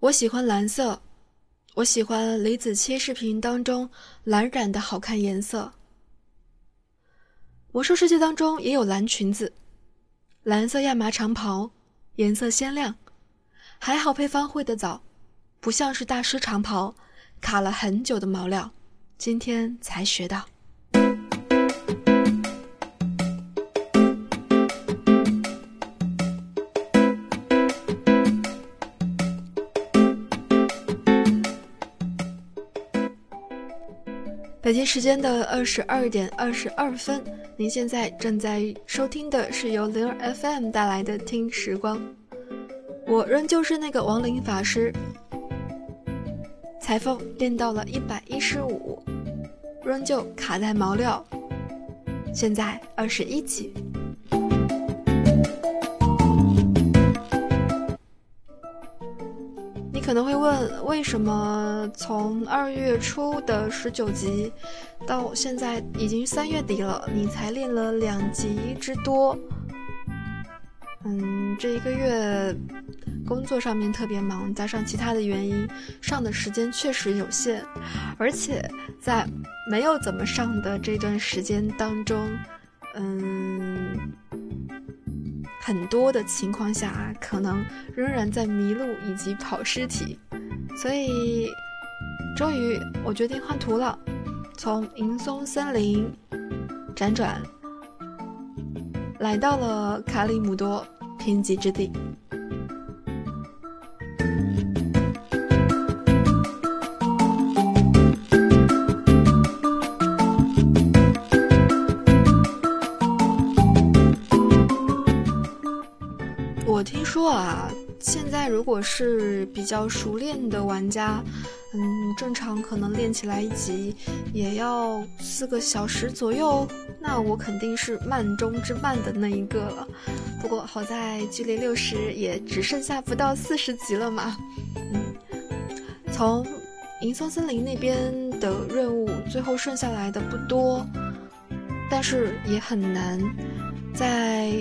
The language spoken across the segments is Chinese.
我喜欢蓝色，我喜欢李子柒视频当中蓝染的好看颜色。魔兽世界当中也有蓝裙子，蓝色亚麻长袍，颜色鲜亮。还好配方会得早，不像是大师长袍，卡了很久的毛料，今天才学到。北京时间的二十二点二十二分，您现在正在收听的是由灵儿 FM 带来的听时光。我仍旧是那个亡灵法师，裁缝练到了一百一十五，仍旧卡在毛料，现在二十一级。可能会问，为什么从二月初的十九级，到现在已经三月底了，你才练了两级之多？嗯，这一个月工作上面特别忙，加上其他的原因，上的时间确实有限，而且在没有怎么上的这段时间当中，嗯。很多的情况下啊，可能仍然在迷路以及跑尸体，所以终于我决定换图了，从银松森林辗转来到了卡里姆多贫瘠之地。说啊，现在如果是比较熟练的玩家，嗯，正常可能练起来一集也要四个小时左右。那我肯定是慢中之慢的那一个了。不过好在距离六十也只剩下不到四十级了嘛。嗯，从银松森林那边的任务最后剩下来的不多，但是也很难在。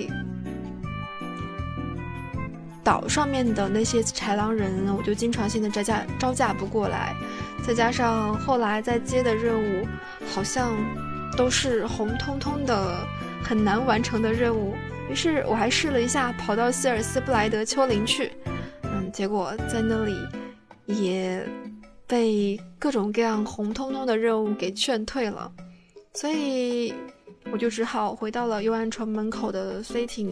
岛上面的那些豺狼人，我就经常性的招架招架不过来，再加上后来在接的任务，好像都是红彤彤的，很难完成的任务。于是我还试了一下，跑到希尔斯布莱德丘陵去，嗯，结果在那里也被各种各样红彤彤的任务给劝退了，所以我就只好回到了幽暗城门口的飞艇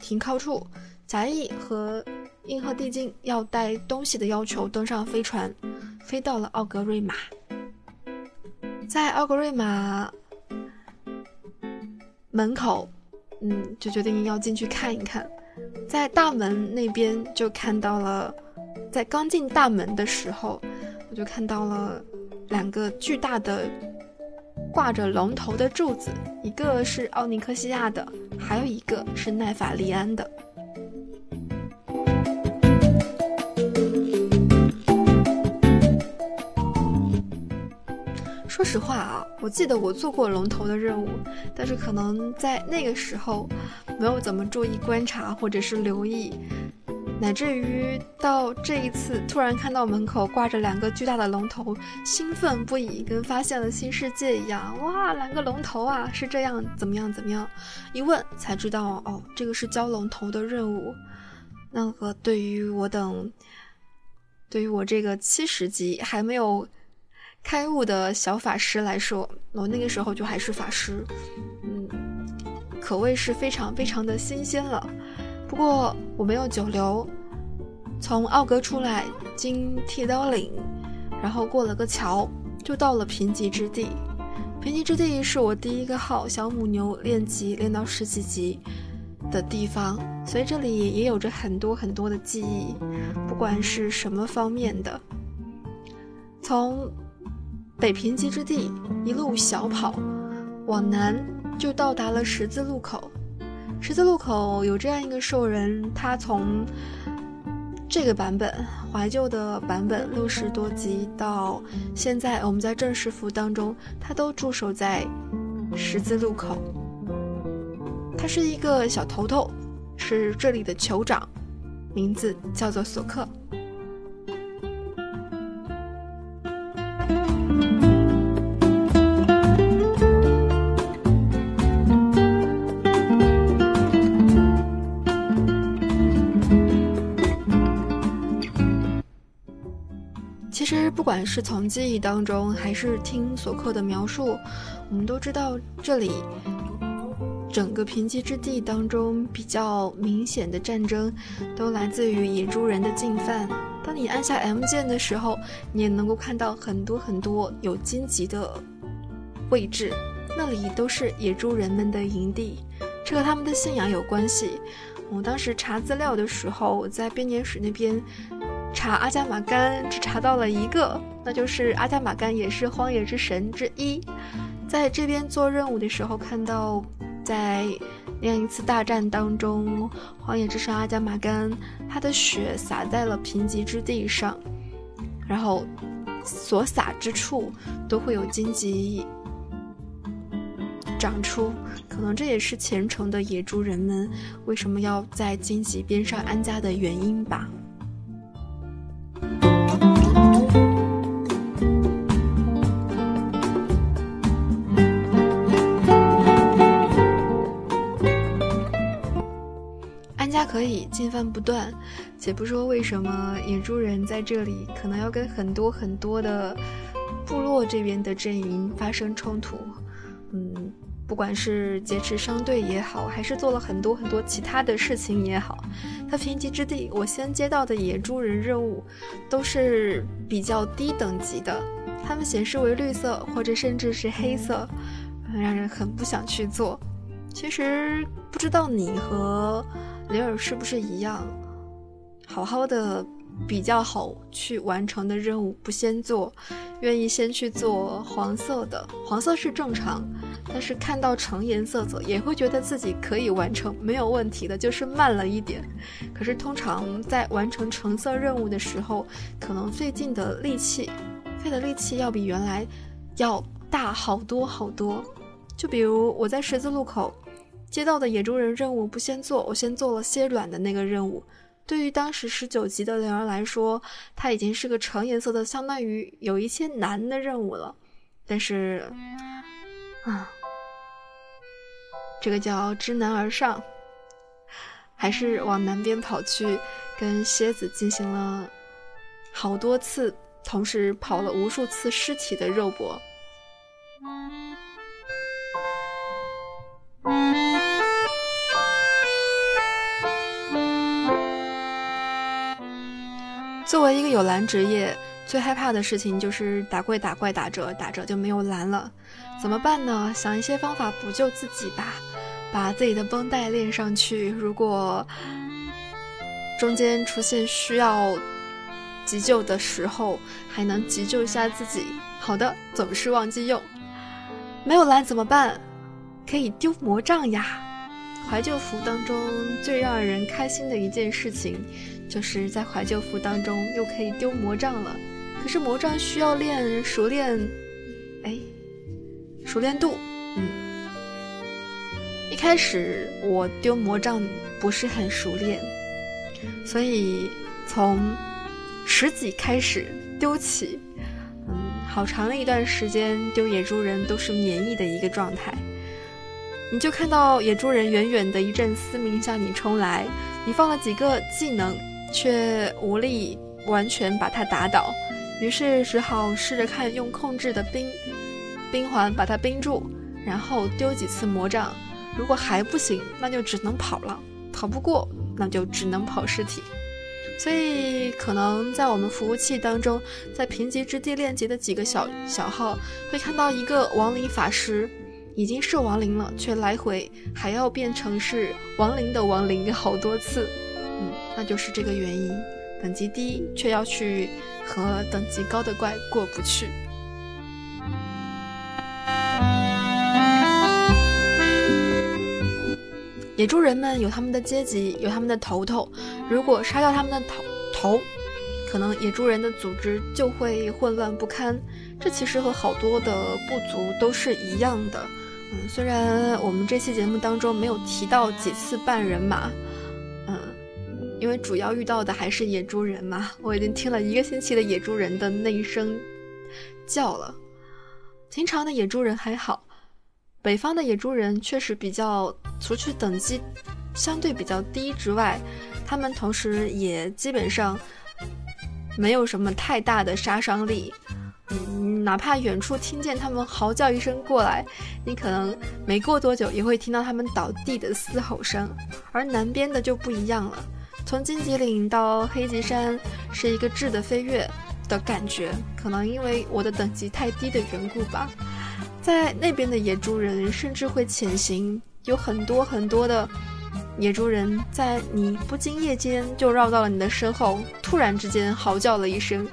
停靠处。贾谊和银河帝金要带东西的要求登上飞船，飞到了奥格瑞玛。在奥格瑞玛门口，嗯，就决定要进去看一看。在大门那边就看到了，在刚进大门的时候，我就看到了两个巨大的挂着龙头的柱子，一个是奥尼克西亚的，还有一个是奈法利安的。说实话啊，我记得我做过龙头的任务，但是可能在那个时候没有怎么注意观察或者是留意，乃至于到这一次突然看到门口挂着两个巨大的龙头，兴奋不已，跟发现了新世界一样。哇，两个龙头啊，是这样怎么样怎么样？一问才知道哦，这个是交龙头的任务。那个对于我等，对于我这个七十级还没有。开悟的小法师来说，我那个时候就还是法师，嗯，可谓是非常非常的新鲜了。不过我没有久留，从奥格出来，经剃刀岭，然后过了个桥，就到了贫瘠之地。贫瘠之地是我第一个号小母牛练级练到十几级的地方，所以这里也有着很多很多的记忆，不管是什么方面的，从。北平瘠之地，一路小跑，往南就到达了十字路口。十字路口有这样一个兽人，他从这个版本怀旧的版本六十多集到现在，我们在正式服当中，他都驻守在十字路口。他是一个小头头，是这里的酋长，名字叫做索克。不管是从记忆当中，还是听索克的描述，我们都知道这里整个贫瘠之地当中比较明显的战争，都来自于野猪人的进犯。当你按下 M 键的时候，你也能够看到很多很多有荆棘的位置，那里都是野猪人们的营地，这和他们的信仰有关系。我当时查资料的时候，在编年史那边。查阿加玛干只查到了一个，那就是阿加玛干也是荒野之神之一。在这边做任务的时候，看到在另一次大战当中，荒野之神阿加玛干他的血洒在了贫瘠之地上，然后所洒之处都会有荆棘长出，可能这也是虔诚的野猪人们为什么要在荆棘边上安家的原因吧。所以进犯不断，且不说为什么野猪人在这里可能要跟很多很多的部落这边的阵营发生冲突，嗯，不管是劫持商队也好，还是做了很多很多其他的事情也好，他贫瘠之地，我先接到的野猪人任务都是比较低等级的，他们显示为绿色或者甚至是黑色，让人很不想去做。其实不知道你和。雷尔是不是一样？好好的比较好去完成的任务不先做，愿意先去做黄色的。黄色是正常，但是看到橙颜色走也会觉得自己可以完成，没有问题的，就是慢了一点。可是通常在完成橙色任务的时候，可能费尽的力气，费的力气要比原来要大好多好多。就比如我在十字路口。接到的野猪人任务不先做，我先做了歇卵的那个任务。对于当时十九级的灵儿来说，它已经是个橙颜色的，相当于有一些难的任务了。但是，啊，这个叫知难而上，还是往南边跑去，跟蝎子进行了好多次，同时跑了无数次尸体的肉搏。作为一个有蓝职业，最害怕的事情就是打怪打怪打折打折就没有蓝了，怎么办呢？想一些方法补救自己吧，把自己的绷带练上去。如果中间出现需要急救的时候，还能急救一下自己。好的，总是忘记用，没有蓝怎么办？可以丢魔杖呀！怀旧服当中最让人开心的一件事情。就是在怀旧服当中又可以丢魔杖了，可是魔杖需要练熟练，哎，熟练度，嗯，一开始我丢魔杖不是很熟练，所以从十几开始丢起，嗯，好长的一段时间丢野猪人都是免疫的一个状态，你就看到野猪人远远的一阵嘶鸣向你冲来，你放了几个技能。却无力完全把他打倒，于是只好试着看用控制的冰冰环把他冰住，然后丢几次魔杖。如果还不行，那就只能跑了。跑不过，那就只能跑尸体。所以，可能在我们服务器当中，在贫瘠之地练级的几个小小号，会看到一个亡灵法师，已经是亡灵了，却来回还要变成是亡灵的亡灵好多次。嗯那就是这个原因，等级低却要去和等级高的怪过不去。野猪人们有他们的阶级，有他们的头头。如果杀掉他们的头头，可能野猪人的组织就会混乱不堪。这其实和好多的部族都是一样的。嗯，虽然我们这期节目当中没有提到几次半人马。嗯因为主要遇到的还是野猪人嘛，我已经听了一个星期的野猪人的那一声叫了。平常的野猪人还好，北方的野猪人确实比较，除去等级相对比较低之外，他们同时也基本上没有什么太大的杀伤力。哪怕远处听见他们嚎叫一声过来，你可能没过多久也会听到他们倒地的嘶吼声。而南边的就不一样了，从荆棘岭到黑棘山是一个质的飞跃的感觉。可能因为我的等级太低的缘故吧，在那边的野猪人甚至会潜行，有很多很多的野猪人在你不经意间就绕到了你的身后，突然之间嚎叫了一声。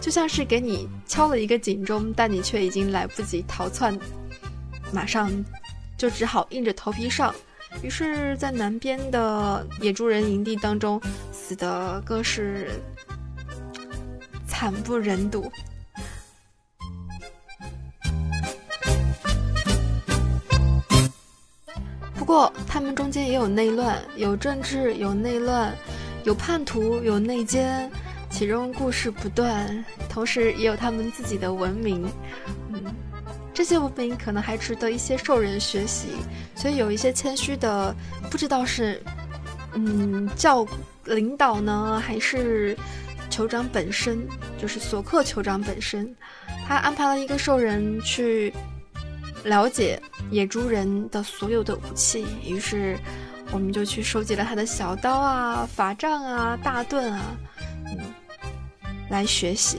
就像是给你敲了一个警钟，但你却已经来不及逃窜，马上就只好硬着头皮上。于是，在南边的野猪人营地当中，死的更是惨不忍睹。不过，他们中间也有内乱，有政治，有内乱，有叛徒，有内奸。其中故事不断，同时也有他们自己的文明，嗯，这些文明可能还值得一些兽人学习，所以有一些谦虚的，不知道是，嗯，教领导呢，还是酋长本身，就是索克酋长本身，他安排了一个兽人去了解野猪人的所有的武器，于是我们就去收集了他的小刀啊、法杖啊、大盾啊。嗯。来学习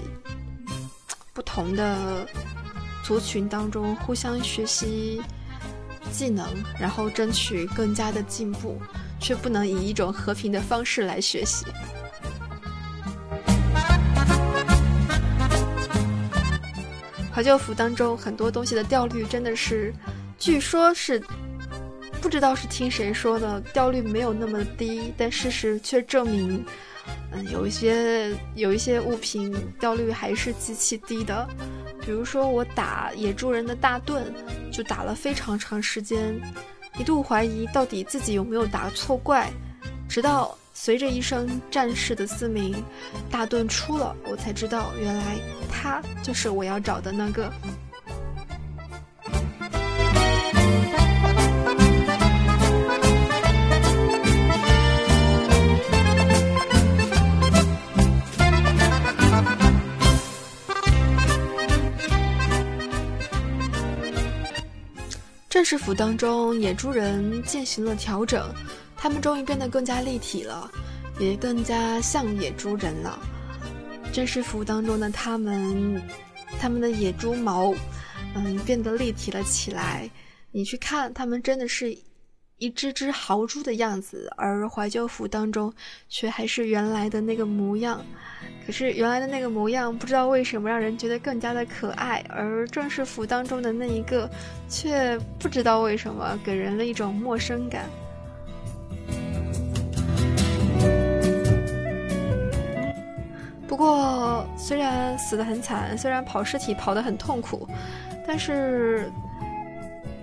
不同的族群当中互相学习技能，然后争取更加的进步，却不能以一种和平的方式来学习。怀旧服当中很多东西的掉率真的是，据说是不知道是听谁说的，掉率没有那么低，但事实却证明。嗯，有一些有一些物品掉率还是极其低的，比如说我打野猪人的大盾，就打了非常长时间，一度怀疑到底自己有没有打错怪，直到随着一声战士的嘶鸣，大盾出了，我才知道原来他就是我要找的那个。正式服当中，野猪人进行了调整，他们终于变得更加立体了，也更加像野猪人了。正式服当中的他们，他们的野猪毛，嗯，变得立体了起来。你去看，他们真的是。一只只豪猪的样子，而怀旧服当中却还是原来的那个模样。可是原来的那个模样，不知道为什么让人觉得更加的可爱，而正式服当中的那一个，却不知道为什么给人了一种陌生感。不过，虽然死得很惨，虽然跑尸体跑得很痛苦，但是。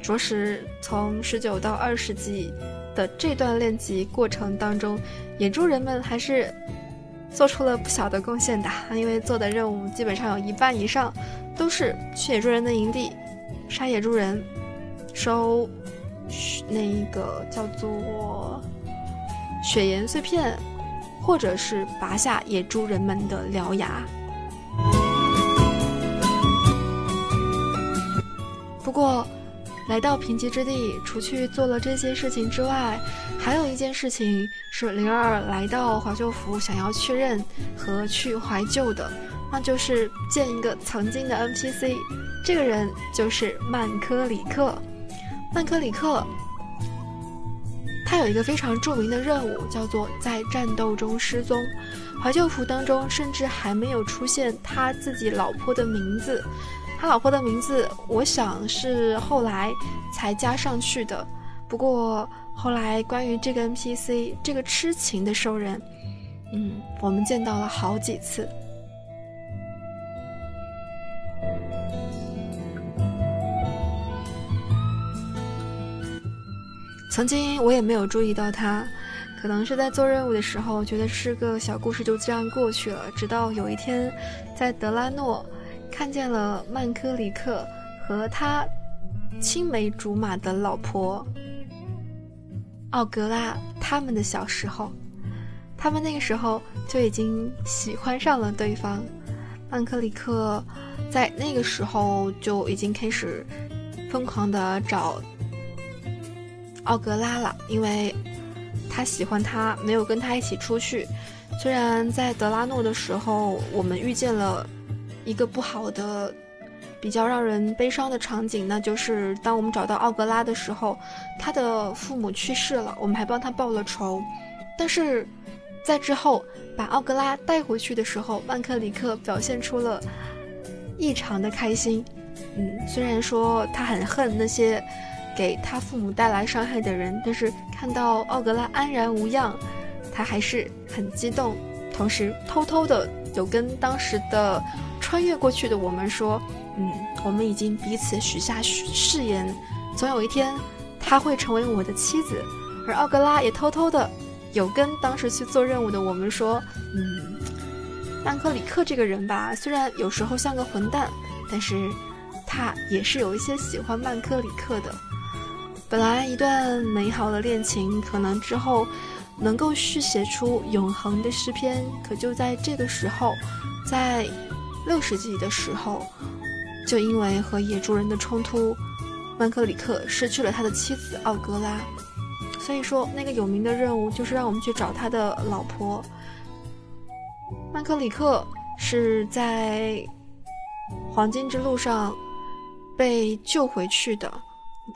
着实，从十九到二十级的这段练级过程当中，野猪人们还是做出了不小的贡献的。因为做的任务基本上有一半以上都是去野猪人的营地杀野猪人，收那个叫做血岩碎片，或者是拔下野猪人们的獠牙。不过。来到贫瘠之地，除去做了这些事情之外，还有一件事情是灵儿来到怀旧服想要确认和去怀旧的，那就是见一个曾经的 NPC，这个人就是曼科里克。曼科里克，他有一个非常著名的任务，叫做在战斗中失踪。怀旧服当中甚至还没有出现他自己老婆的名字。他老婆的名字，我想是后来才加上去的。不过后来关于这个 NPC，这个痴情的兽人，嗯，我们见到了好几次。曾经我也没有注意到他，可能是在做任务的时候，觉得是个小故事，就这样过去了。直到有一天，在德拉诺。看见了曼科里克和他青梅竹马的老婆奥格拉他们的小时候，他们那个时候就已经喜欢上了对方。曼克里克在那个时候就已经开始疯狂的找奥格拉了，因为他喜欢他，没有跟他一起出去。虽然在德拉诺的时候，我们遇见了一个不好的、比较让人悲伤的场景，那就是当我们找到奥格拉的时候，他的父母去世了，我们还帮他报了仇。但是在之后把奥格拉带回去的时候，曼克里克表现出了异常的开心。嗯，虽然说他很恨那些给他父母带来伤害的人，但是看到奥格拉安然无恙。他还是很激动，同时偷偷的有跟当时的穿越过去的我们说：“嗯，我们已经彼此许下誓言，总有一天他会成为我的妻子。”而奥格拉也偷偷的有跟当时去做任务的我们说：“嗯，曼克里克这个人吧，虽然有时候像个混蛋，但是他也是有一些喜欢曼克里克的。本来一段美好的恋情，可能之后……”能够续写出永恒的诗篇，可就在这个时候，在六世纪的时候，就因为和野猪人的冲突，曼克里克失去了他的妻子奥格拉。所以说，那个有名的任务就是让我们去找他的老婆。曼克里克是在黄金之路上被救回去的，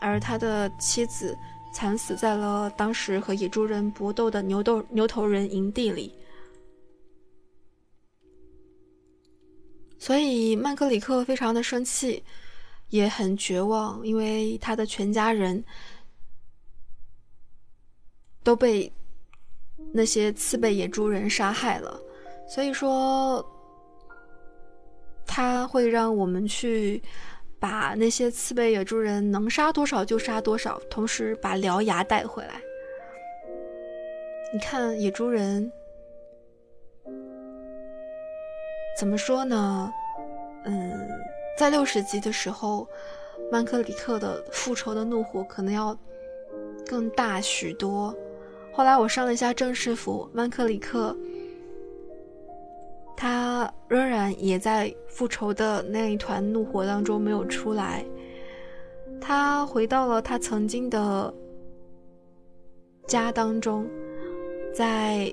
而他的妻子。惨死在了当时和野猪人搏斗的牛斗牛头人营地里，所以曼克里克非常的生气，也很绝望，因为他的全家人都被那些刺背野猪人杀害了，所以说他会让我们去。把那些刺背野猪人能杀多少就杀多少，同时把獠牙带回来。你看野猪人怎么说呢？嗯，在六十级的时候，曼克里克的复仇的怒火可能要更大许多。后来我上了一下正式服，曼克里克。他仍然也在复仇的那一团怒火当中没有出来，他回到了他曾经的家当中，在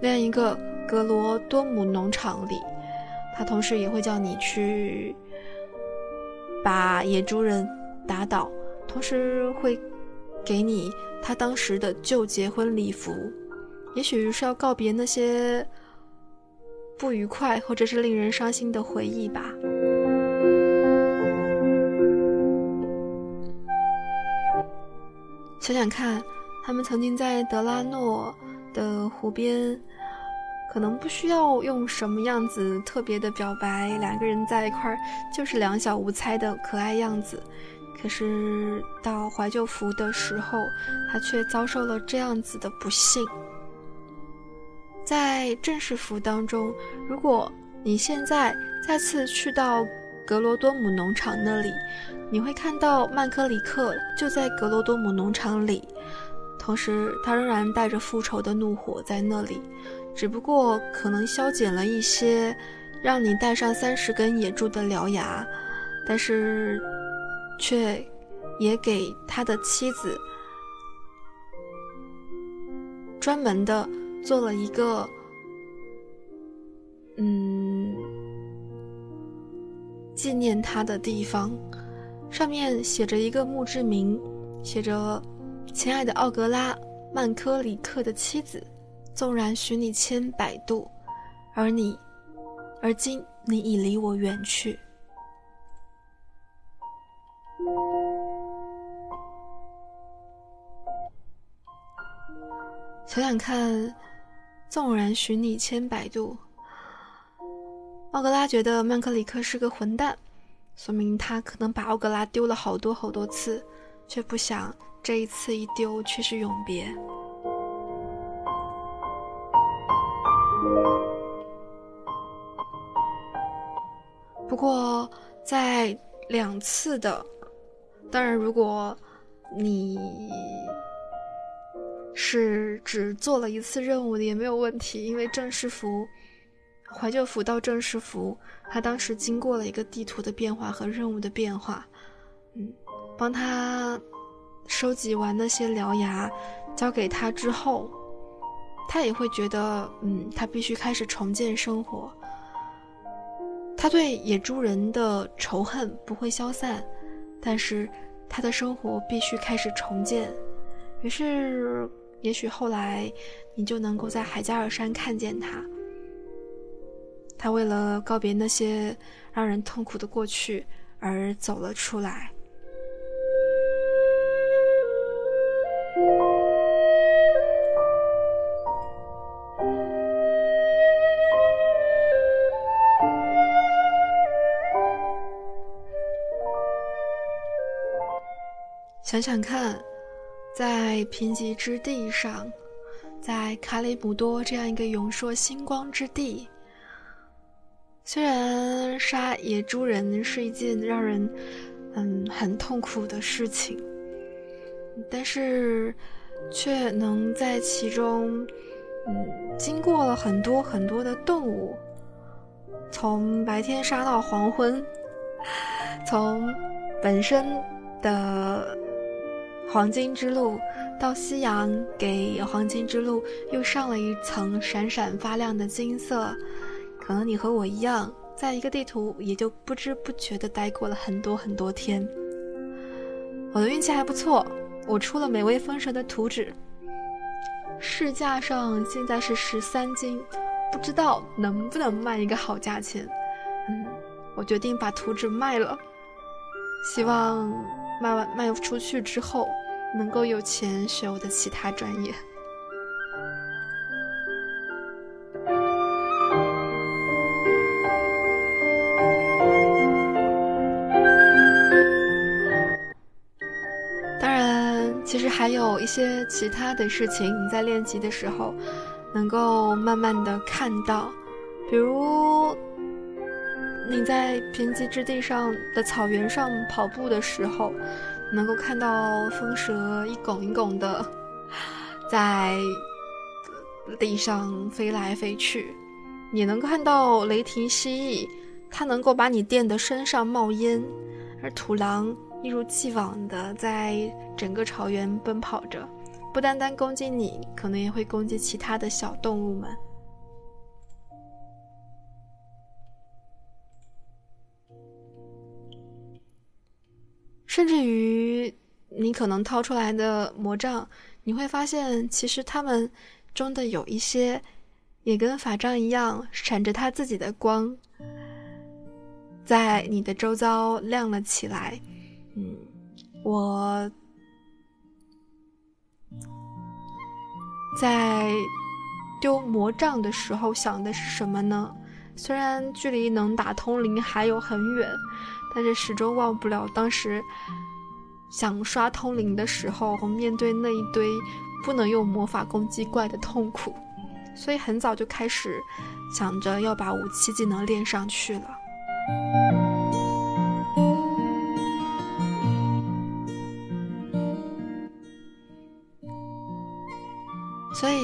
那样一个格罗多姆农场里，他同时也会叫你去把野猪人打倒，同时会给你他当时的旧结婚礼服。也许是要告别那些不愉快或者是令人伤心的回忆吧。想想看，他们曾经在德拉诺的湖边，可能不需要用什么样子特别的表白，两个人在一块儿就是两小无猜的可爱样子。可是到怀旧服的时候，他却遭受了这样子的不幸。在正式服当中，如果你现在再次去到格罗多姆农场那里，你会看到曼克里克就在格罗多姆农场里，同时他仍然带着复仇的怒火在那里，只不过可能消减了一些，让你带上三十根野猪的獠牙，但是却也给他的妻子专门的。做了一个，嗯，纪念他的地方，上面写着一个墓志铭，写着：“亲爱的奥格拉，曼科里克的妻子，纵然许你千百度，而你，而今你已离我远去。”想想看。纵然许你千百度，奥格拉觉得曼克里克是个混蛋，说明他可能把奥格拉丢了好多好多次，却不想这一次一丢却是永别。不过在两次的，当然如果你是只做了一次任务的也没有问题，因为正式服怀旧服到正式服，他当时经过了一个地图的变化和任务的变化，嗯，帮他收集完那些獠牙，交给他之后，他也会觉得，嗯，他必须开始重建生活。对野猪人的仇恨不会消散，但是他的生活必须开始重建。于是，也许后来你就能够在海加尔山看见他。他为了告别那些让人痛苦的过去而走了出来。想想看，在贫瘠之地上，在卡里姆多这样一个永烁星光之地，虽然杀野猪人是一件让人嗯很痛苦的事情，但是却能在其中嗯经过了很多很多的动物，从白天杀到黄昏，从本身的。黄金之路到夕阳，给黄金之路又上了一层闪闪发亮的金色。可能你和我一样，在一个地图也就不知不觉地待过了很多很多天。我的运气还不错，我出了美味丰盛的图纸，市价上现在是十三金，不知道能不能卖一个好价钱。嗯，我决定把图纸卖了，希望卖完卖出去之后。能够有钱学我的其他专业。当然，其实还有一些其他的事情，你在练级的时候能够慢慢的看到，比如你在贫瘠之地上的草原上跑步的时候。能够看到风蛇一拱一拱的 在地上飞来飞去，你能看到雷霆蜥蜴，它能够把你电得身上冒烟，而土狼一如既往的在整个草原奔跑着，不单单攻击你，可能也会攻击其他的小动物们。甚至于，你可能掏出来的魔杖，你会发现，其实他们中的有一些，也跟法杖一样，闪着他自己的光，在你的周遭亮了起来。嗯，我在丢魔杖的时候想的是什么呢？虽然距离能打通灵还有很远。但是始终忘不了当时想刷通灵的时候，面对那一堆不能用魔法攻击怪的痛苦，所以很早就开始想着要把武器技能练上去了。所以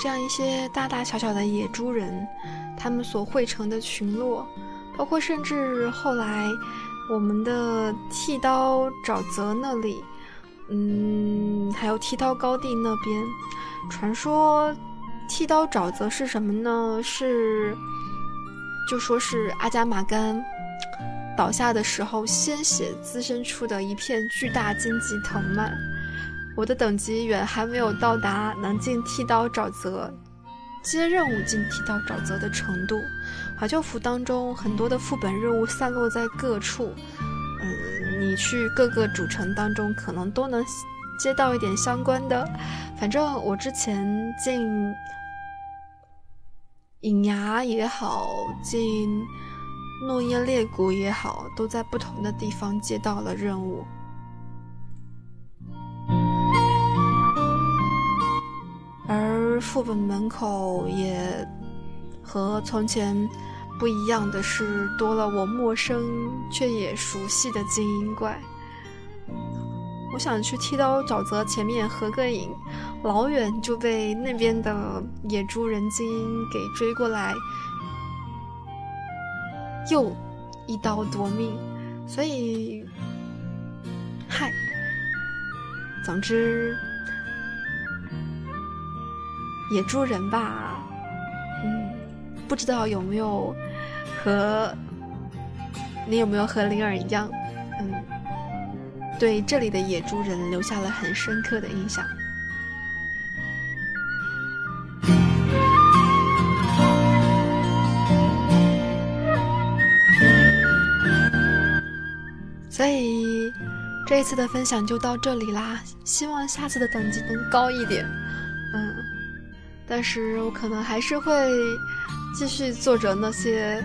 这样一些大大小小的野猪人，他们所汇成的群落。包括甚至后来，我们的剃刀沼泽那里，嗯，还有剃刀高地那边，传说剃刀沼泽是什么呢？是，就说是阿加玛干倒下的时候，鲜血滋生出的一片巨大荆棘藤蔓。我的等级远还没有到达能进剃刀沼泽。接任务进提到沼泽的程度，怀旧服当中很多的副本任务散落在各处，嗯，你去各个主城当中可能都能接到一点相关的。反正我之前进隐牙也好，进诺耶裂谷也好，都在不同的地方接到了任务。而副本门口也和从前不一样的是，多了我陌生却也熟悉的精英怪。我想去剃刀沼泽前面合个影，老远就被那边的野猪人精英给追过来，又一刀夺命。所以，嗨，总之，野猪人吧，嗯，不知道有没有和你有没有和灵儿一样，嗯。对这里的野猪人留下了很深刻的印象。所以这一次的分享就到这里啦，希望下次的等级能高一点。但是我可能还是会继续做着那些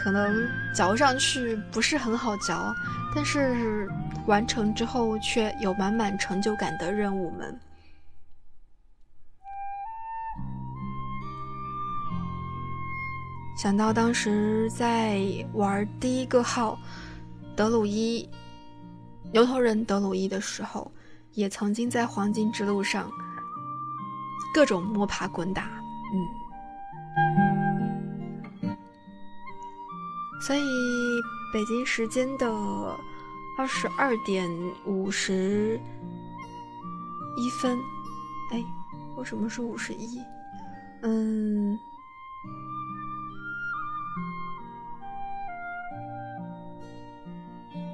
可能嚼上去不是很好嚼，但是。完成之后却有满满成就感的任务们，想到当时在玩第一个号德鲁伊牛头人德鲁伊的时候，也曾经在黄金之路上各种摸爬滚打，嗯，所以北京时间的。二十二点五十一分，哎，为什么是五十一？嗯，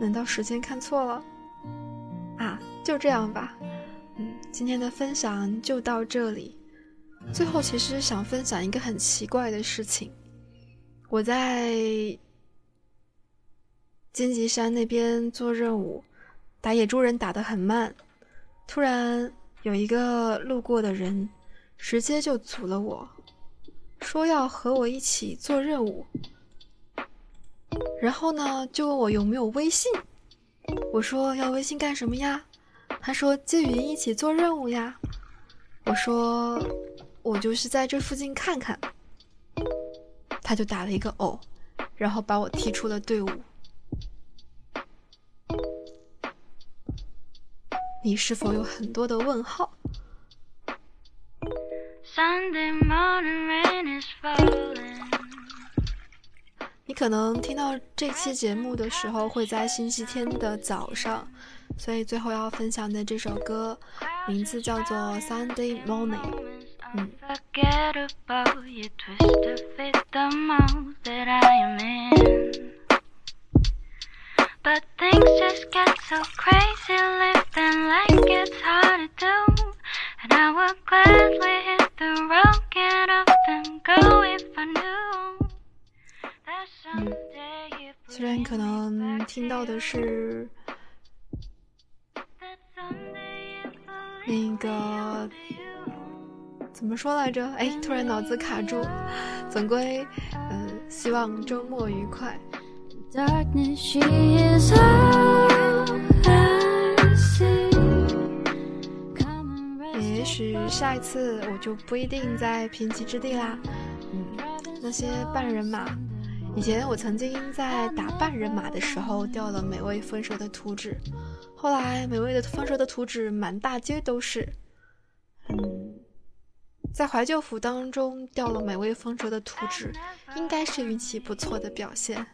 难道时间看错了？啊，就这样吧。今天的分享就到这里。最后，其实想分享一个很奇怪的事情，我在。荆棘山那边做任务，打野猪人打得很慢。突然有一个路过的人，直接就阻了我，说要和我一起做任务。然后呢，就问我有没有微信。我说要微信干什么呀？他说接语音一起做任务呀。我说我就是在这附近看看。他就打了一个哦，然后把我踢出了队伍。你是否有很多的问号？你可能听到这期节目的时候会在星期天的早上，所以最后要分享的这首歌名字叫做《Sunday Morning》。嗯。But things just get so crazy, living like it's hard to do. And I would gladly hit the road, get off and go if I knew that someday if 虽然可能听到的是怎么说来着？哎，突然脑子卡住。总归，嗯，希望周末愉快。也许下一次我就不一定在贫瘠之地啦。嗯，那些半人马，以前我曾经在打半人马的时候掉了美味分蛇的图纸，后来美味的分蛇的图纸满大街都是。在怀旧服当中掉了美味分蛇的图纸，应该是运气不错的表现。